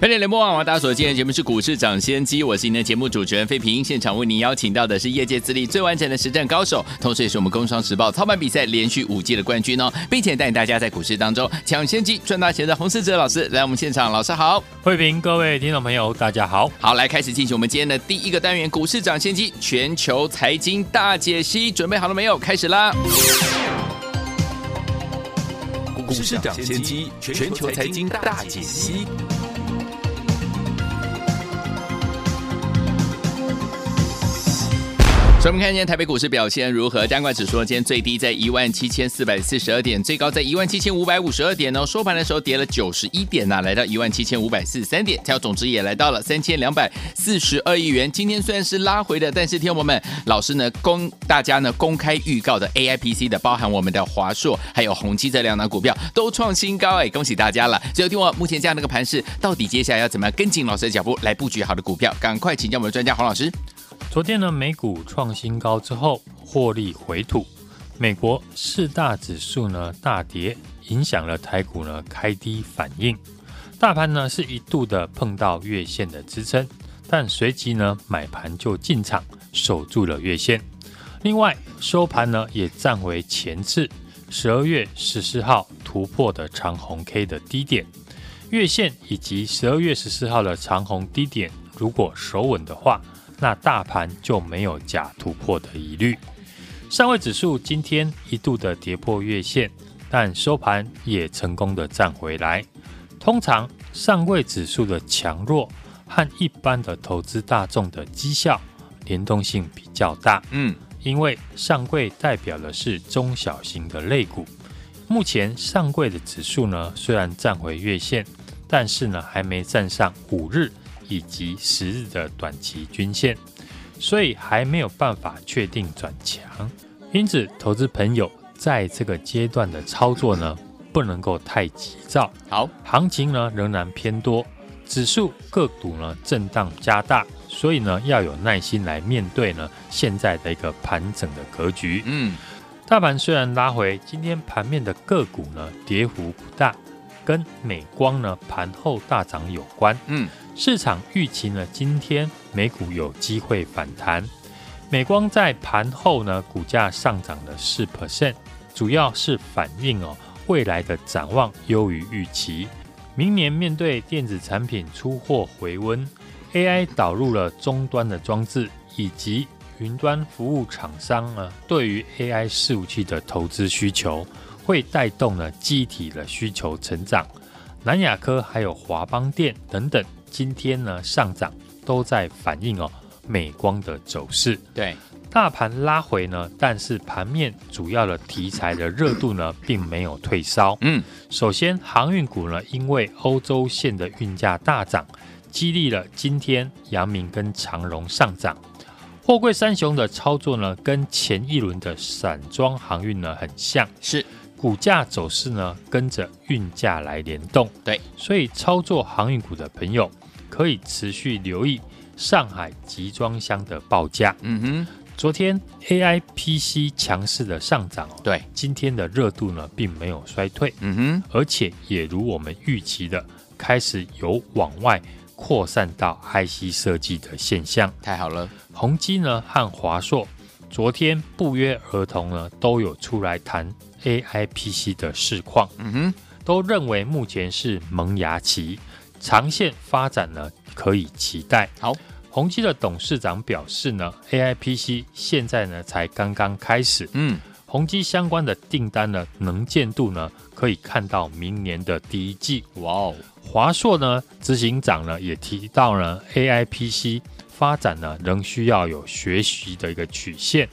欢迎联播网，大家所见的节目是股市抢先机，我是您的节目主持人费平。现场为您邀请到的是业界资历最完整的实战高手，同时也是我们工商时报操盘比赛连续五届的冠军哦，并且带领大家在股市当中抢先机赚大钱的洪世哲老师来我们现场，老师好，费平，各位听众朋友大家好，好，来开始进行我们今天的第一个单元股市抢先机全球财经大解析，准备好了没有？开始啦！股市抢先机全球财经大解析。所以我们看一下台北股市表现如何？单管指数今天最低在一万七千四百四十二点，最高在一万七千五百五十二点哦。收盘的时候跌了九十一点呐、啊，来到一万七千五百四十三点，跳总值也来到了三千两百四十二亿元。今天虽然是拉回的，但是听众朋友们，老师呢公大家呢公开预告的 AIPC 的，包含我们的华硕还有宏基这两档股票都创新高哎，恭喜大家了！最后听我目前这样的一个盘势，到底接下来要怎么样跟紧老师的脚步来布局好的股票？赶快请教我们的专家黄老师。昨天呢，美股创新高之后获利回吐，美国四大指数呢大跌，影响了台股呢开低反应。大盘呢是一度的碰到月线的支撑，但随即呢买盘就进场守住了月线。另外收盘呢也站回前次十二月十四号突破的长红 K 的低点，月线以及十二月十四号的长红低点，如果守稳的话。那大盘就没有假突破的疑虑。上位指数今天一度的跌破月线，但收盘也成功的站回来。通常上柜指数的强弱和一般的投资大众的绩效联动性比较大。嗯，因为上柜代表的是中小型的类股。目前上柜的指数呢，虽然站回月线，但是呢还没站上五日。以及十日的短期均线，所以还没有办法确定转强。因此，投资朋友在这个阶段的操作呢，不能够太急躁。好，行情呢仍然偏多，指数个股呢震荡加大，所以呢要有耐心来面对呢现在的一个盘整的格局。嗯，大盘虽然拉回，今天盘面的个股呢跌幅不大，跟美光呢盘后大涨有关。嗯。市场预期呢，今天美股有机会反弹。美光在盘后呢，股价上涨了四 percent，主要是反映哦未来的展望优于预期。明年面对电子产品出货回温，AI 导入了终端的装置，以及云端服务厂商呢对于 AI 伺服器的投资需求，会带动了记忆体的需求成长。南亚科还有华邦电等等。今天呢上涨都在反映哦美光的走势，对大盘拉回呢，但是盘面主要的题材的热度呢并没有退烧。嗯，首先航运股呢，因为欧洲线的运价大涨，激励了今天阳明跟长荣上涨。货柜三雄的操作呢，跟前一轮的散装航运呢很像，是。股价走势呢，跟着运价来联动，对，所以操作航运股的朋友可以持续留意上海集装箱的报价。嗯哼，昨天 AIPC 强势的上涨，对，今天的热度呢并没有衰退。嗯哼，而且也如我们预期的，开始有往外扩散到 IC 设计的现象。太好了，宏基呢和华硕昨天不约而同呢都有出来谈。AIPC 的市况，嗯哼，都认为目前是萌芽期，长线发展呢可以期待。好，宏基的董事长表示呢，AIPC 现在呢才刚刚开始，嗯，宏基相关的订单呢能见度呢可以看到明年的第一季。哇哦，华硕呢执行长呢也提到呢 AIPC 发展呢仍需要有学习的一个曲线。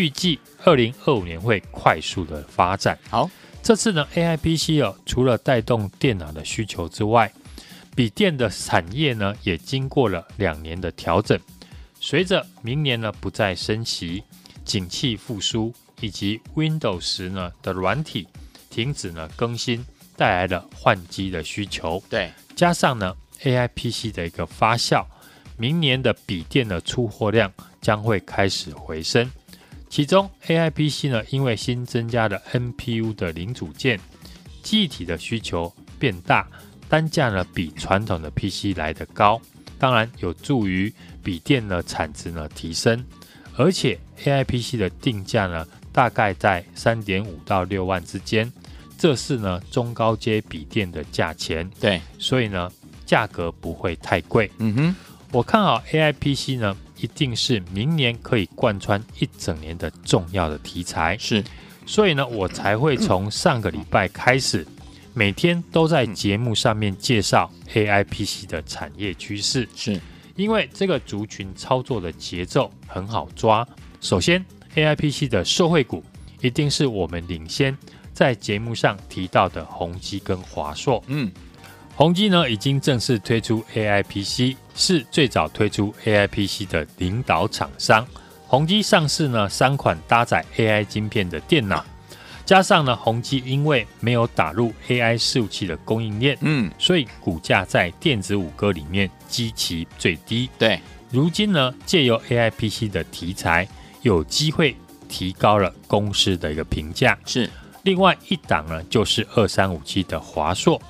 预预计二零二五年会快速的发展。好，这次呢，AI PC 哦，除了带动电脑的需求之外，笔电的产业呢也经过了两年的调整。随着明年呢不再升息，景气复苏，以及 Windows 呢的软体停止呢更新，带来了换机的需求。对，加上呢 AI PC 的一个发酵。明年的笔电的出货量将会开始回升，其中 AI PC 呢，因为新增加了 NPU 的零组件，记忆体的需求变大，单价呢比传统的 PC 来得高，当然有助于笔电的产值呢提升，而且 AI PC 的定价呢大概在三点五到六万之间，这是呢中高阶笔电的价钱，对，所以呢价格不会太贵，嗯哼。我看好 AI PC 呢，一定是明年可以贯穿一整年的重要的题材。是，所以呢，我才会从上个礼拜开始，每天都在节目上面介绍 AI PC 的产业趋势。是，因为这个族群操作的节奏很好抓。首先，AI PC 的受惠股一定是我们领先在节目上提到的宏基跟华硕。嗯。宏基呢，已经正式推出 AI PC，是最早推出 AI PC 的领导厂商。宏基上市呢，三款搭载 AI 晶片的电脑，加上呢，宏基因为没有打入 AI 服务器的供应链，嗯，所以股价在电子五哥里面基期最低。对，如今呢，借由 AI PC 的题材，有机会提高了公司的一个评价。是，另外一档呢，就是二三五七的华硕。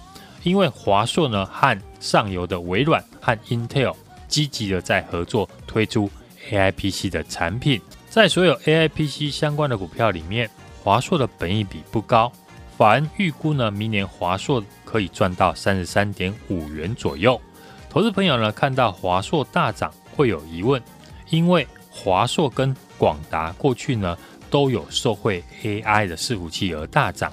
因为华硕呢和上游的微软和 Intel 积极的在合作推出 AI PC 的产品，在所有 AI PC 相关的股票里面，华硕的本益比不高，法人预估呢明年华硕可以赚到三十三点五元左右。投资朋友呢看到华硕大涨会有疑问，因为华硕跟广达过去呢都有受惠 AI 的伺服器而大涨，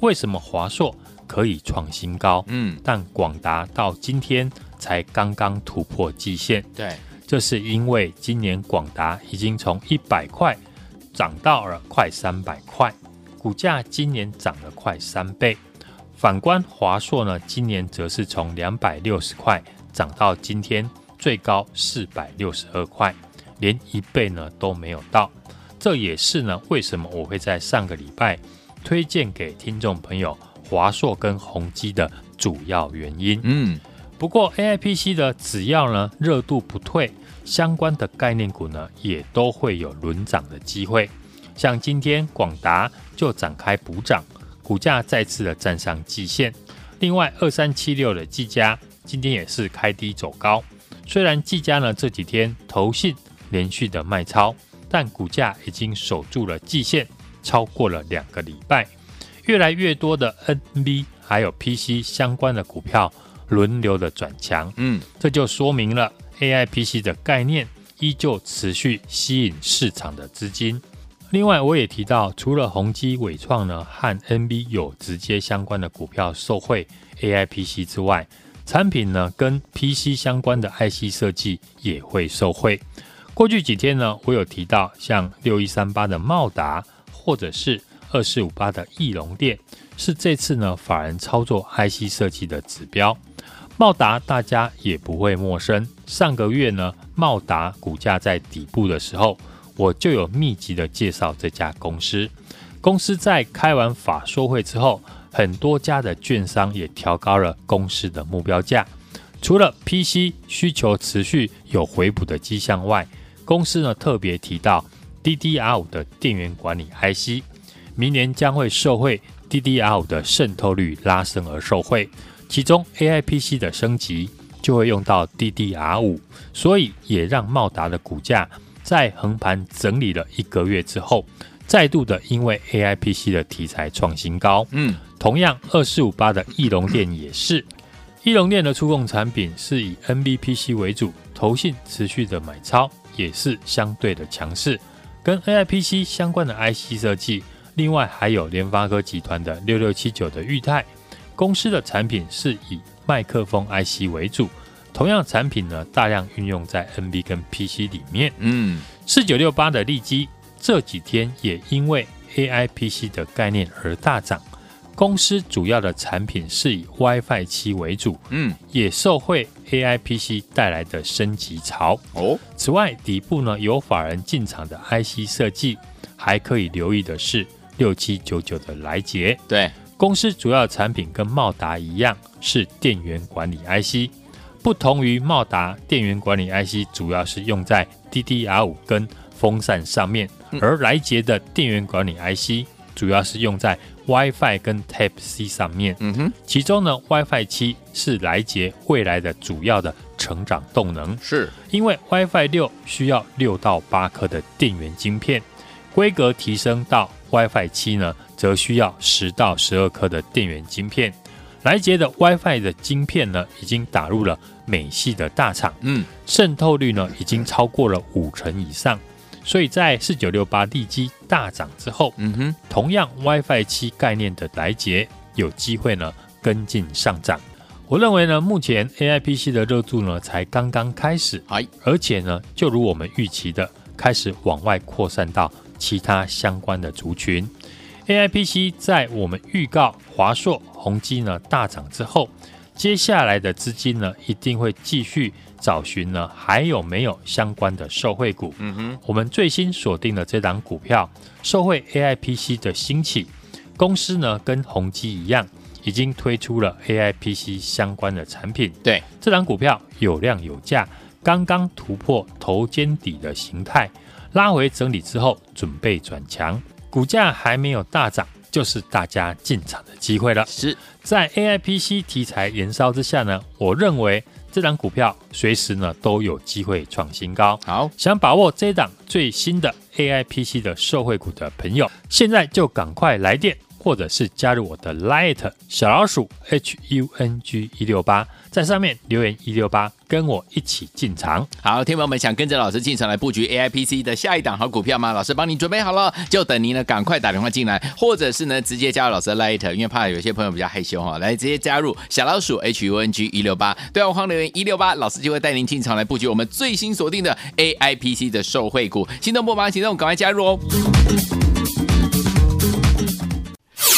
为什么华硕？可以创新高，嗯，但广达到今天才刚刚突破季线，对，这是因为今年广达已经从一百块涨到了快三百块，股价今年涨了快三倍。反观华硕呢，今年则是从两百六十块涨到今天最高四百六十二块，连一倍呢都没有到。这也是呢为什么我会在上个礼拜推荐给听众朋友。华硕跟宏基的主要原因，嗯，不过 AIPC 的只要呢热度不退，相关的概念股呢也都会有轮涨的机会。像今天广达就展开补涨，股价再次的站上季线。另外二三七六的技嘉今天也是开低走高，虽然技嘉呢这几天投信连续的卖超，但股价已经守住了季线，超过了两个礼拜。越来越多的 NB 还有 PC 相关的股票轮流的转强，嗯，这就说明了 AI PC 的概念依旧持续吸引市场的资金。另外，我也提到，除了宏基、伟创呢和 NB 有直接相关的股票受惠 AI PC 之外，产品呢跟 PC 相关的 IC 设计也会受惠。过去几天呢，我有提到像六一三八的茂达，或者是。二四五八的翼龙电是这次呢法人操作 IC 设计的指标。茂达大家也不会陌生，上个月呢茂达股价在底部的时候，我就有密集的介绍这家公司。公司在开完法说会之后，很多家的券商也调高了公司的目标价。除了 PC 需求持续有回补的迹象外，公司呢特别提到 DDR 五的电源管理 IC。明年将会受惠 DDR5 的渗透率拉升而受惠，其中 AI PC 的升级就会用到 DDR 五所以也让茂达的股价在横盘整理了一个月之后，再度的因为 AI PC 的题材创新高。嗯，同样二四五八的翼龙电也是，翼龙电的触控产品是以 NBPC 为主，投信持续的买超也是相对的强势，跟 AI PC 相关的 IC 设计。另外还有联发科集团的六六七九的钰太公司的产品是以麦克风 IC 为主，同样产品呢大量运用在 NB 跟 PC 里面。嗯，四九六八的利基这几天也因为 AI PC 的概念而大涨。公司主要的产品是以 WiFi 七为主，嗯，也受惠 AI PC 带来的升级潮。哦，此外，底部呢有法人进场的 IC 设计，还可以留意的是六七九九的来捷。对，公司主要产品跟茂达一样是电源管理 IC，不同于茂达电源管理 IC 主要是用在 DDR 五跟风扇上面，而来捷的电源管理 IC 主要是用在 WiFi 跟 Type C 上面，嗯哼，其中呢，WiFi 七是来捷未来的主要的成长动能，是。因为 WiFi 六需要六到八颗的电源晶片，规格提升到 WiFi 七呢，则需要十到十二颗的电源晶片。来捷的 WiFi 的晶片呢，已经打入了美系的大厂，嗯，渗透率呢，已经超过了五成以上。所以在四九六八利基大涨之后，嗯哼，同样 WiFi 七概念的来捷有机会呢跟进上涨。我认为呢，目前 AI PC 的热度呢才刚刚开始，而且呢，就如我们预期的，开始往外扩散到其他相关的族群。AI PC 在我们预告华硕、宏基呢大涨之后，接下来的资金呢一定会继续。找寻呢，还有没有相关的受惠股？嗯哼，我们最新锁定的这档股票，受惠 AI PC 的兴起，公司呢跟宏基一样，已经推出了 AI PC 相关的产品。对，这档股票有量有价，刚刚突破头肩底的形态，拉回整理之后准备转强，股价还没有大涨，就是大家进场的机会了。是在 AI PC 题材燃烧之下呢，我认为。这档股票随时呢都有机会创新高。好，想把握这档最新的 AI PC 的受惠股的朋友，现在就赶快来电，或者是加入我的 Light 小老鼠 H U N G 一六八。在上面留言一六八，跟我一起进场。好，听友们想跟着老师进场来布局 AIPC 的下一档好股票吗？老师帮你准备好了，就等您呢赶快打电话进来，或者是呢直接加入老师的 Light，因为怕有些朋友比较害羞哈，来直接加入小老鼠 H U N G 一六八，对话框留言一六八，老师就会带您进场来布局我们最新锁定的 AIPC 的受惠股。心动不忙行动，赶快加入哦！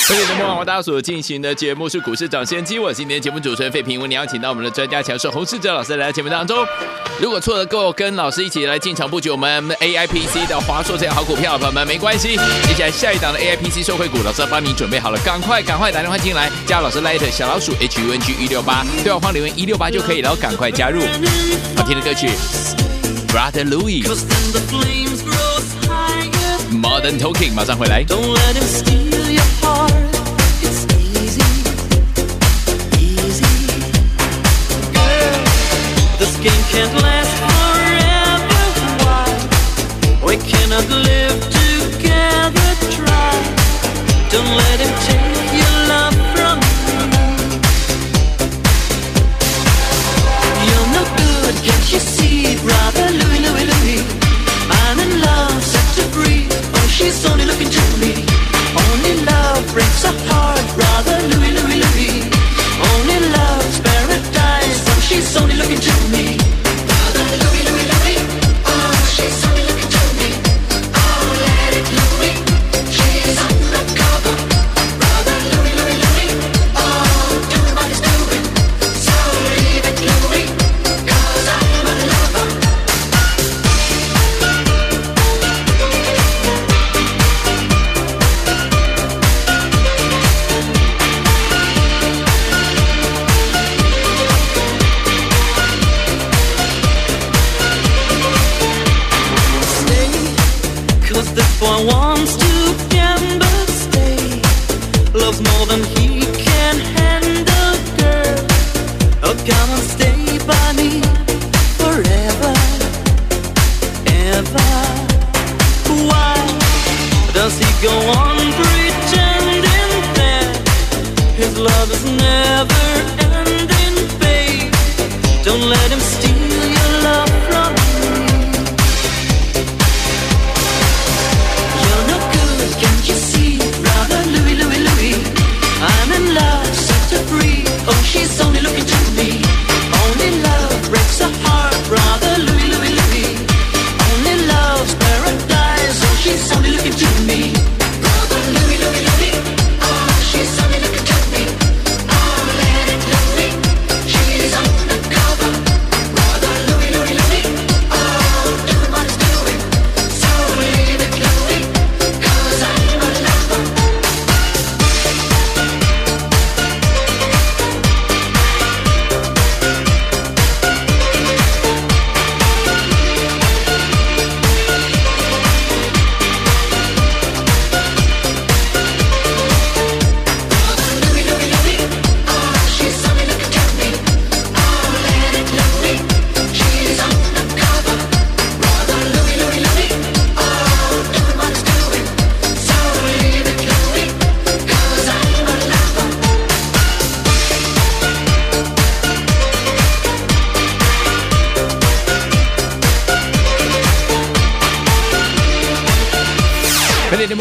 欢迎各位我大家所进行的节目是股市涨先机，我今天节目主持人费平，为您邀请到我们的专家强势洪世哲老师来到节目当中。如果错的，够跟老师一起来进场布局我们 AIPC 的华硕这样好股票，朋友们没关系。接下来下一档的 AIPC 受惠股，老师帮你准备好了，赶快赶快打电话进来，加老师 Light 小老鼠 HUNG 一六八，对话框留言一六八就可以了，赶快加入。好听的歌曲，Brother Louis Modern Talking，马上回来。Don't let him steal your heart. This game can't. go on pretending that his love is never ending. Don't let him. Stay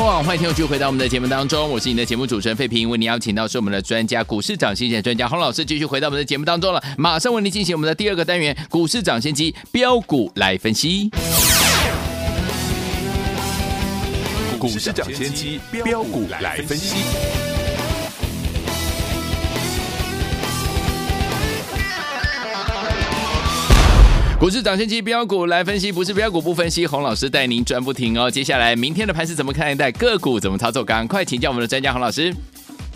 欢迎听众继续回到我们的节目当中，我是你的节目主持人费平，为您邀请到是我们的专家股市涨先机专家洪老师，继续回到我们的节目当中了。马上为您进行我们的第二个单元股市涨先机标股来分析。股市涨先机标股来分析。股市涨先机标股来分析，不是标股不分析。洪老师带您赚不停哦。接下来明天的盘是怎么看待？个股怎么操作？赶快请教我们的专家洪老师。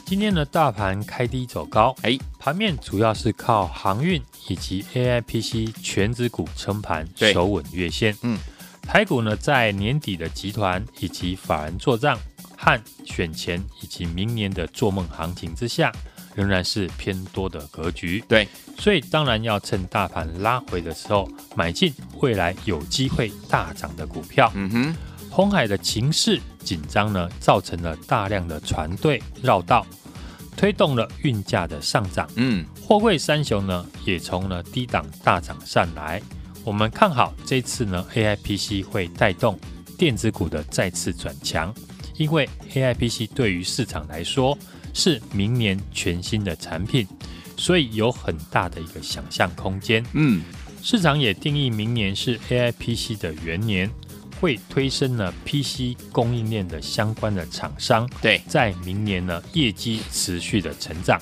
今天的大盘开低走高，哎，盘面主要是靠航运以及 AIPC 全指股撑盘，守稳月线。嗯，台股呢在年底的集团以及法人做账和选前以及明年的做梦行情之下。仍然是偏多的格局，对，所以当然要趁大盘拉回的时候买进未来有机会大涨的股票。嗯哼，红海的情势紧张呢，造成了大量的船队绕道，推动了运价的上涨。嗯，货柜三雄呢也从了低档大涨上来。我们看好这次呢，AIPC 会带动电子股的再次转强，因为 AIPC 对于市场来说。是明年全新的产品，所以有很大的一个想象空间。嗯，市场也定义明年是 AIPC 的元年，会推升呢 PC 供应链的相关的厂商。对，在明年呢，业绩持续的成长。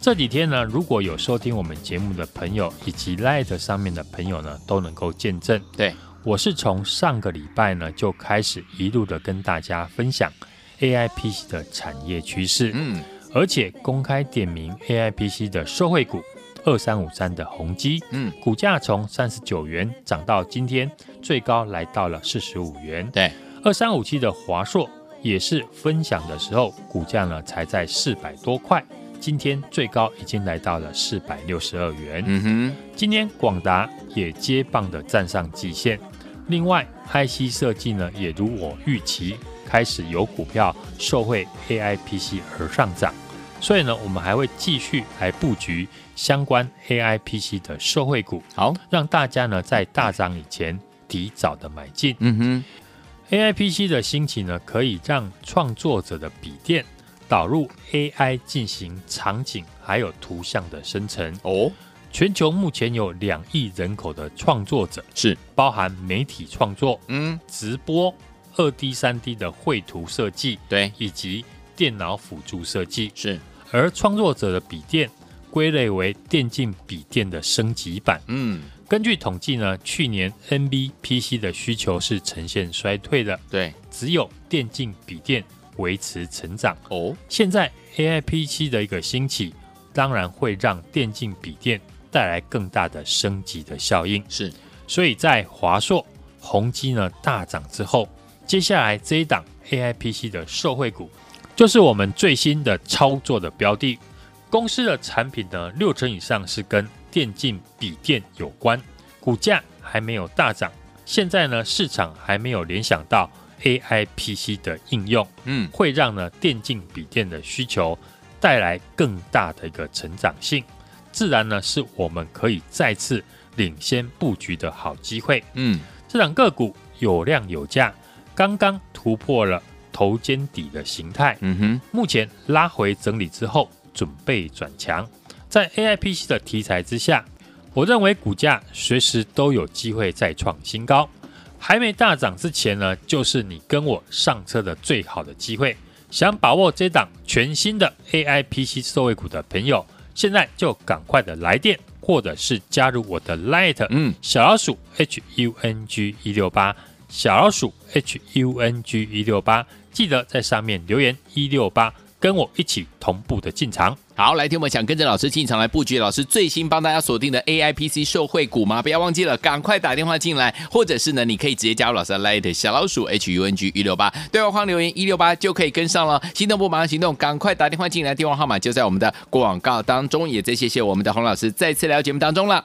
这几天呢，如果有收听我们节目的朋友，以及 Light 上面的朋友呢，都能够见证。对，我是从上个礼拜呢就开始一路的跟大家分享。AIPC 的产业趋势，嗯，而且公开点名 AIPC 的受惠股二三五三的宏基，嗯，股价从三十九元涨到今天最高来到了四十五元，对，二三五七的华硕也是分享的时候股价呢才在四百多块，今天最高已经来到了四百六十二元，嗯哼，今天广达也接棒的站上季线，另外 IC 设计呢也如我预期。开始有股票受惠 AIPC 而上涨，所以呢，我们还会继续来布局相关 AIPC 的受惠股，好，让大家呢在大涨以前提早的买进。嗯哼，AIPC 的兴起呢，可以让创作者的笔电导入 AI 进行场景还有图像的生成。哦，全球目前有两亿人口的创作者，是包含媒体创作，嗯，直播。二 D、三 D 的绘图设计，对，以及电脑辅助设计是，而创作者的笔电归类为电竞笔电的升级版。嗯，根据统计呢，去年 NB PC 的需求是呈现衰退的，对，只有电竞笔电维持成长。哦，现在 AI PC 的一个兴起，当然会让电竞笔电带来更大的升级的效应。是，所以在华硕、宏基呢大涨之后。接下来这一档 AIPC 的受惠股，就是我们最新的操作的标的。公司的产品呢，六成以上是跟电竞笔电有关，股价还没有大涨。现在呢，市场还没有联想到 AIPC 的应用，嗯，会让呢电竞笔电的需求带来更大的一个成长性，自然呢是我们可以再次领先布局的好机会。嗯，这档个股有量有价。刚刚突破了头肩底的形态，嗯哼，目前拉回整理之后，准备转强。在 AIPC 的题材之下，我认为股价随时都有机会再创新高。还没大涨之前呢，就是你跟我上车的最好的机会。想把握这档全新的 AIPC 受惠股的朋友，现在就赶快的来电，或者是加入我的 Light，嗯，小老鼠 H U N G 一六八。小老鼠 H U N G 一六八，记得在上面留言一六八，跟我一起同步的进场。好，来听我们想跟着老师进场来布局，老师最新帮大家锁定的 A I P C 受惠股吗？不要忘记了，赶快打电话进来，或者是呢，你可以直接加入老师的 Light 小老鼠 H U N G 一六八，对话框留言一六八就可以跟上了。心动不马上行动，赶快打电话进来，电话号码就在我们的广告当中。也再谢谢我们的洪老师再次来到节目当中了。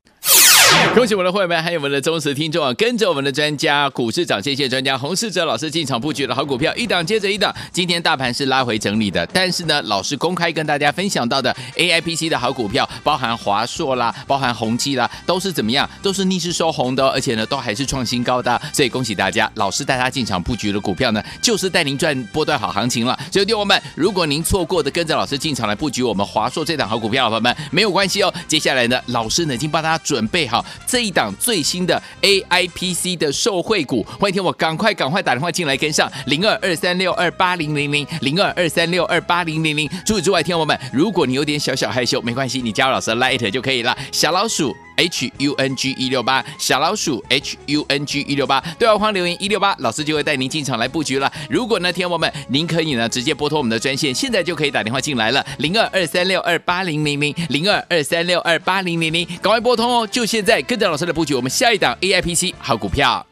恭喜我们的会员，还有我们的忠实听众啊！跟着我们的专家，股市长，谢谢专家洪世哲老师进场布局的好股票，一档接着一档。今天大盘是拉回整理的，但是呢，老师公开跟大家分享到的 AIPC 的好股票，包含华硕啦，包含宏基啦，都是怎么样？都是逆势收红的，而且呢，都还是创新高的。所以恭喜大家，老师带他进场布局的股票呢，就是带您赚波段好行情了。所以弟兄们，如果您错过的跟着老师进场来布局我们华硕这档好股票，朋友们没有关系哦。接下来呢，老师呢已经帮大家准备好。这一档最新的 AIPC 的受惠股，欢迎听我赶快赶快打电话进来跟上零二二三六二八零零零零二二三六二八零零零。除此之外，听我们，如果你有点小小害羞，没关系，你加入老师的 Light 就可以了。小老鼠 H U N G 一六八，小老鼠 H U N G 一六八，对话框留言一六八，老师就会带您进场来布局了。如果呢，听我们，您可以呢直接拨通我们的专线，现在就可以打电话进来了，零二二三六二八零零零零二二三六二八零零零，赶快拨通哦，就现在。跟着老师的布局，我们下一档 AIPC 好股票。